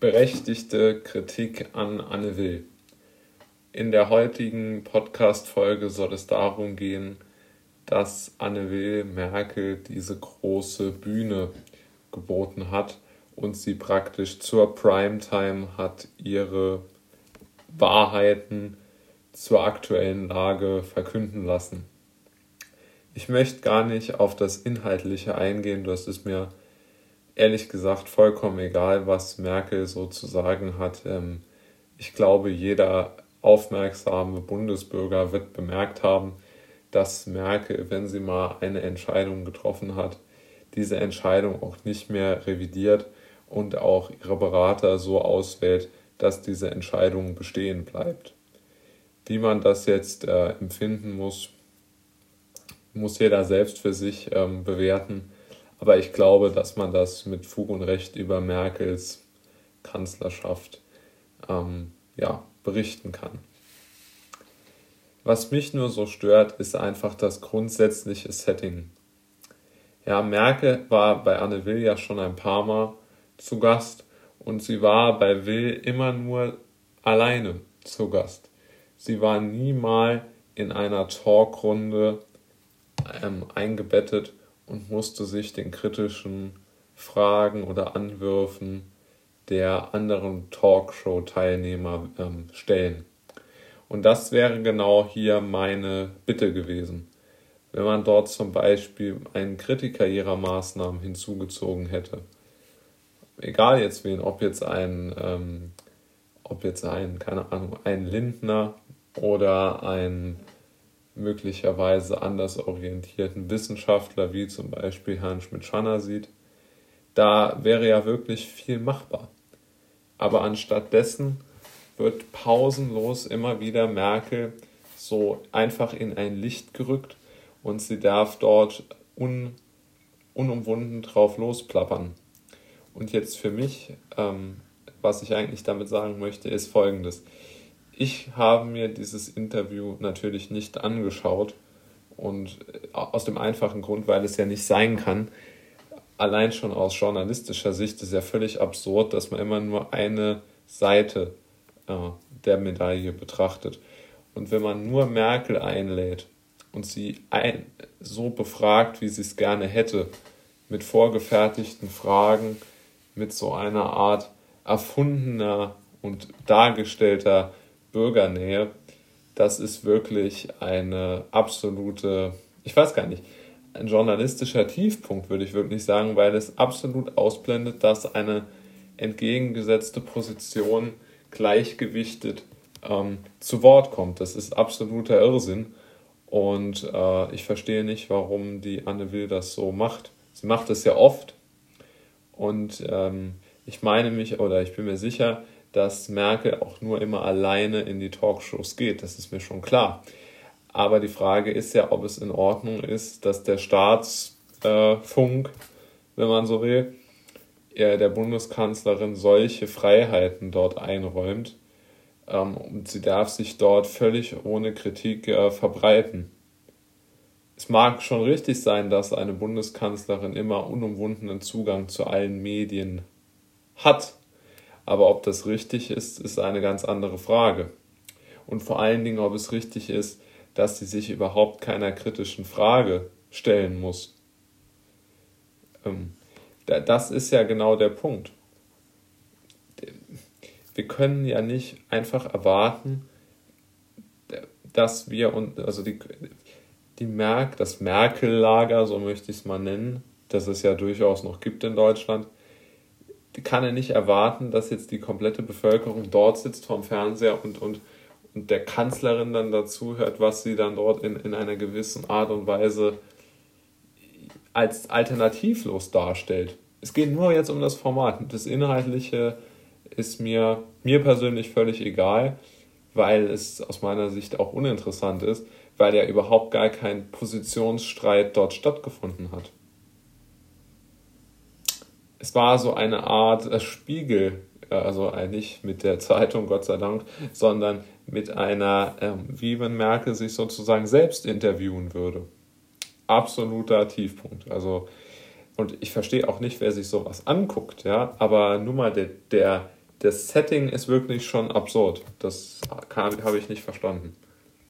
berechtigte Kritik an Anne Will. In der heutigen Podcast-Folge soll es darum gehen, dass Anne Will Merkel diese große Bühne geboten hat und sie praktisch zur Primetime hat ihre Wahrheiten zur aktuellen Lage verkünden lassen. Ich möchte gar nicht auf das Inhaltliche eingehen, das ist mir ehrlich gesagt vollkommen egal, was Merkel so zu sagen hat. Ähm, ich glaube, jeder aufmerksame Bundesbürger wird bemerkt haben, dass Merkel, wenn sie mal eine Entscheidung getroffen hat, diese Entscheidung auch nicht mehr revidiert und auch ihre Berater so auswählt, dass diese Entscheidung bestehen bleibt. Wie man das jetzt äh, empfinden muss, muss jeder selbst für sich ähm, bewerten. Aber ich glaube, dass man das mit Fug und Recht über Merkels Kanzlerschaft ähm, ja, berichten kann. Was mich nur so stört, ist einfach das grundsätzliche Setting. Ja, Merkel war bei Anne Will ja schon ein paar Mal zu Gast und sie war bei Will immer nur alleine zu Gast. Sie war nie mal in einer Talkrunde ähm, eingebettet und musste sich den kritischen Fragen oder Anwürfen der anderen Talkshow-Teilnehmer ähm, stellen. Und das wäre genau hier meine Bitte gewesen. Wenn man dort zum Beispiel einen Kritiker ihrer Maßnahmen hinzugezogen hätte, egal jetzt wen, ob jetzt ein, ähm, ob jetzt ein, keine Ahnung, ein Lindner oder ein möglicherweise anders orientierten Wissenschaftler wie zum Beispiel Herrn Schmidt-Schanner sieht, da wäre ja wirklich viel machbar. Aber anstattdessen wird pausenlos immer wieder Merkel so einfach in ein Licht gerückt und sie darf dort un, unumwunden drauf losplappern. Und jetzt für mich, ähm, was ich eigentlich damit sagen möchte, ist folgendes. Ich habe mir dieses Interview natürlich nicht angeschaut und äh, aus dem einfachen Grund, weil es ja nicht sein kann. Allein schon aus journalistischer Sicht ist ja völlig absurd, dass man immer nur eine Seite äh, der Medaille betrachtet. Und wenn man nur Merkel einlädt und sie ein, so befragt, wie sie es gerne hätte, mit vorgefertigten Fragen, mit so einer Art erfundener und dargestellter Bürgernähe, das ist wirklich eine absolute, ich weiß gar nicht, ein journalistischer Tiefpunkt, würde ich wirklich sagen, weil es absolut ausblendet, dass eine entgegengesetzte Position gleichgewichtet ähm, zu Wort kommt. Das ist absoluter Irrsinn. Und äh, ich verstehe nicht, warum die Anne Will das so macht. Sie macht es ja oft. Und ähm, ich meine mich oder ich bin mir sicher, dass Merkel auch nur immer alleine in die Talkshows geht. Das ist mir schon klar. Aber die Frage ist ja, ob es in Ordnung ist, dass der Staatsfunk, wenn man so will, der Bundeskanzlerin solche Freiheiten dort einräumt. Ähm, und sie darf sich dort völlig ohne Kritik äh, verbreiten. Es mag schon richtig sein, dass eine Bundeskanzlerin immer unumwundenen Zugang zu allen Medien hat. Aber ob das richtig ist, ist eine ganz andere Frage. Und vor allen Dingen, ob es richtig ist, dass sie sich überhaupt keiner kritischen Frage stellen muss. Ähm, das ist ja genau der Punkt. Wir können ja nicht einfach erwarten, dass wir und also die, die Merk, das Merkel-Lager, so möchte ich es mal nennen, das es ja durchaus noch gibt in Deutschland, kann er nicht erwarten, dass jetzt die komplette Bevölkerung dort sitzt vorm Fernseher und, und, und der Kanzlerin dann dazu hört, was sie dann dort in, in einer gewissen Art und Weise als alternativlos darstellt. Es geht nur jetzt um das Format. Das Inhaltliche ist mir, mir persönlich völlig egal, weil es aus meiner Sicht auch uninteressant ist, weil ja überhaupt gar kein Positionsstreit dort stattgefunden hat es war so eine Art äh, Spiegel, äh, also eigentlich mit der Zeitung, Gott sei Dank, sondern mit einer, ähm, wie wenn Merkel sich sozusagen selbst interviewen würde. Absoluter Tiefpunkt. Also, und ich verstehe auch nicht, wer sich sowas anguckt, ja, aber nur mal der, der, das Setting ist wirklich schon absurd. Das habe ich nicht verstanden.